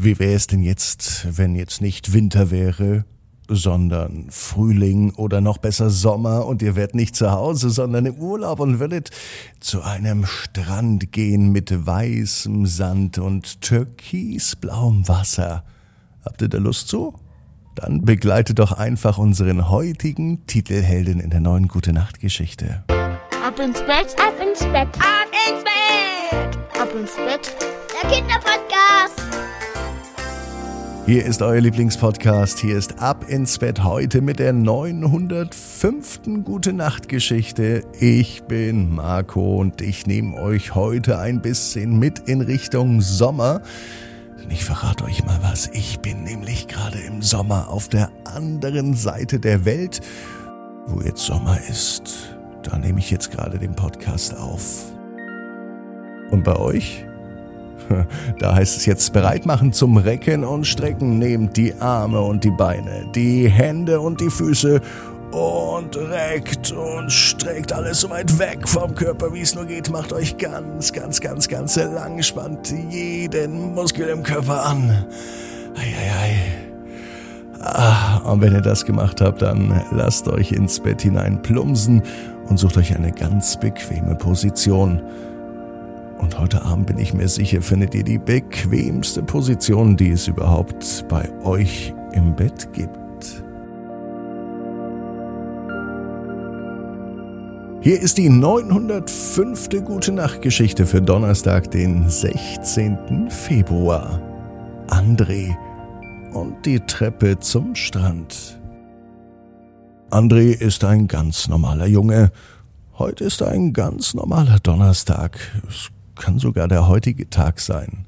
Wie wäre es denn jetzt, wenn jetzt nicht Winter wäre, sondern Frühling oder noch besser Sommer und ihr wärt nicht zu Hause, sondern im Urlaub und würdet zu einem Strand gehen mit weißem Sand und türkisblauem Wasser. Habt ihr da Lust zu? Dann begleitet doch einfach unseren heutigen Titelhelden in der neuen Gute Nacht Geschichte. Ab ins Bett, ab ins Bett, ab ins Bett, ab ins Bett. Der Kinderpodcast. Hier ist euer Lieblingspodcast. Hier ist Ab ins Bett heute mit der 905. Gute Nacht Geschichte. Ich bin Marco und ich nehme euch heute ein bisschen mit in Richtung Sommer. Ich verrate euch mal was. Ich bin nämlich gerade im Sommer auf der anderen Seite der Welt, wo jetzt Sommer ist. Da nehme ich jetzt gerade den Podcast auf. Und bei euch? Da heißt es jetzt bereit machen zum Recken und Strecken. Nehmt die Arme und die Beine, die Hände und die Füße und reckt und streckt alles so weit weg vom Körper, wie es nur geht. Macht euch ganz, ganz, ganz, ganz lang. Spannt jeden Muskel im Körper an. Eieiei. Ah, und wenn ihr das gemacht habt, dann lasst euch ins Bett hinein plumpsen und sucht euch eine ganz bequeme Position. Und heute Abend bin ich mir sicher, findet ihr die bequemste Position, die es überhaupt bei euch im Bett gibt. Hier ist die 905. Gute Nacht Geschichte für Donnerstag, den 16. Februar. André und die Treppe zum Strand. André ist ein ganz normaler Junge. Heute ist ein ganz normaler Donnerstag. Es kann sogar der heutige Tag sein.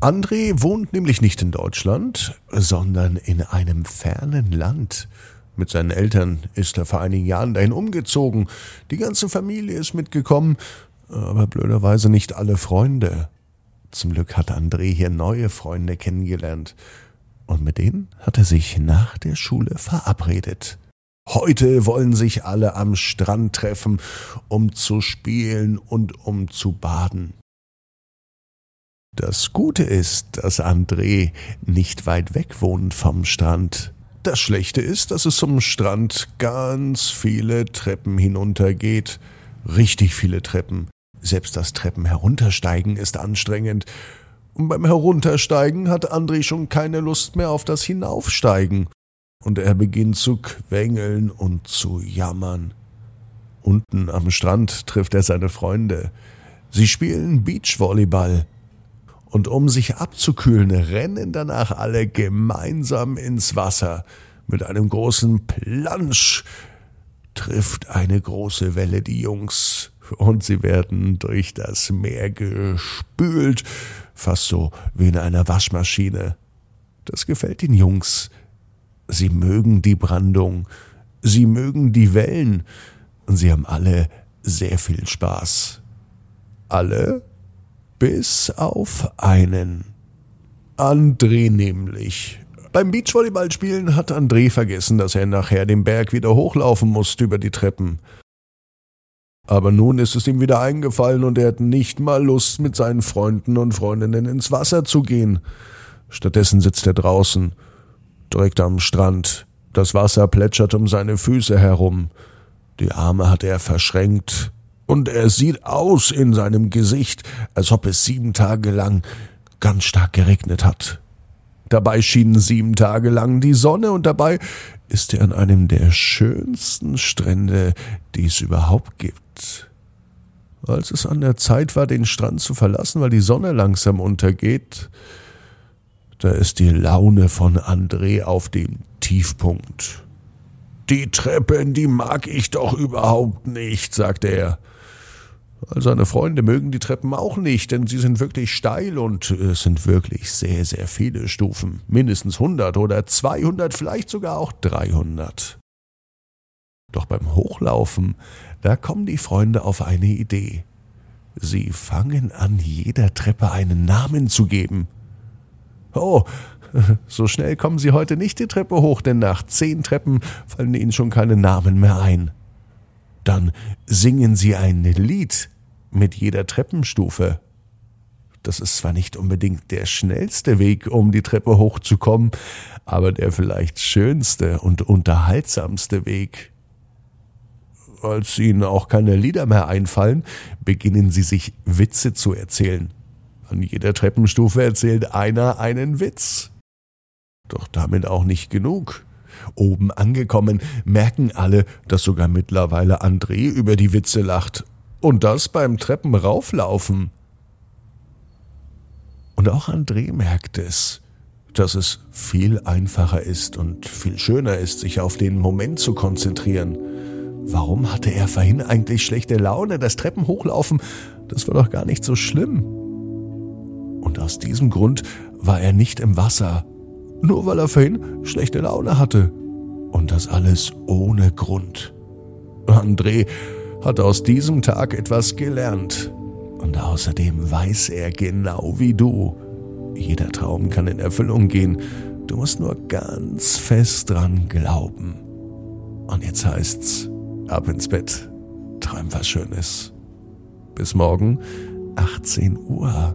André wohnt nämlich nicht in Deutschland, sondern in einem fernen Land. Mit seinen Eltern ist er vor einigen Jahren dahin umgezogen. Die ganze Familie ist mitgekommen, aber blöderweise nicht alle Freunde. Zum Glück hat André hier neue Freunde kennengelernt. Und mit denen hat er sich nach der Schule verabredet. Heute wollen sich alle am Strand treffen, um zu spielen und um zu baden. Das Gute ist, dass André nicht weit weg wohnt vom Strand. Das Schlechte ist, dass es zum Strand ganz viele Treppen hinuntergeht. Richtig viele Treppen. Selbst das Treppen heruntersteigen ist anstrengend. Und beim Heruntersteigen hat André schon keine Lust mehr auf das Hinaufsteigen. Und er beginnt zu quengeln und zu jammern. Unten am Strand trifft er seine Freunde. Sie spielen Beachvolleyball und um sich abzukühlen, rennen danach alle gemeinsam ins Wasser. Mit einem großen Plansch trifft eine große Welle die Jungs und sie werden durch das Meer gespült, fast so wie in einer Waschmaschine. Das gefällt den Jungs. Sie mögen die Brandung, sie mögen die Wellen und sie haben alle sehr viel Spaß. Alle bis auf einen. André nämlich. Beim Beachvolleyballspielen hat André vergessen, dass er nachher den Berg wieder hochlaufen musste über die Treppen. Aber nun ist es ihm wieder eingefallen und er hat nicht mal Lust, mit seinen Freunden und Freundinnen ins Wasser zu gehen. Stattdessen sitzt er draußen, direkt am Strand. Das Wasser plätschert um seine Füße herum. Die Arme hat er verschränkt und er sieht aus in seinem Gesicht, als ob es sieben Tage lang ganz stark geregnet hat. Dabei schien sieben Tage lang die Sonne und dabei ist er an einem der schönsten Strände, die es überhaupt gibt. Als es an der Zeit war, den Strand zu verlassen, weil die Sonne langsam untergeht, da ist die Laune von André auf dem Tiefpunkt. Die Treppen, die mag ich doch überhaupt nicht, sagte er. Seine Freunde mögen die Treppen auch nicht, denn sie sind wirklich steil und es sind wirklich sehr, sehr viele Stufen. Mindestens 100 oder 200, vielleicht sogar auch 300. Doch beim Hochlaufen, da kommen die Freunde auf eine Idee. Sie fangen an, jeder Treppe einen Namen zu geben. Oh, so schnell kommen Sie heute nicht die Treppe hoch, denn nach zehn Treppen fallen Ihnen schon keine Namen mehr ein. Dann singen Sie ein Lied mit jeder Treppenstufe. Das ist zwar nicht unbedingt der schnellste Weg, um die Treppe hochzukommen, aber der vielleicht schönste und unterhaltsamste Weg. Als ihnen auch keine Lieder mehr einfallen, beginnen sie sich Witze zu erzählen. An jeder Treppenstufe erzählt einer einen Witz. Doch damit auch nicht genug. Oben angekommen merken alle, dass sogar mittlerweile André über die Witze lacht. Und das beim Treppenrauflaufen. Und auch André merkt es, dass es viel einfacher ist und viel schöner ist, sich auf den Moment zu konzentrieren. Warum hatte er vorhin eigentlich schlechte Laune? Das Treppenhochlaufen, das war doch gar nicht so schlimm. Und aus diesem Grund war er nicht im Wasser, nur weil er vorhin schlechte Laune hatte. Und das alles ohne Grund. André hat aus diesem Tag etwas gelernt. Und außerdem weiß er genau wie du, jeder Traum kann in Erfüllung gehen. Du musst nur ganz fest dran glauben. Und jetzt heißt's, ab ins Bett, träum was Schönes. Bis morgen, 18 Uhr,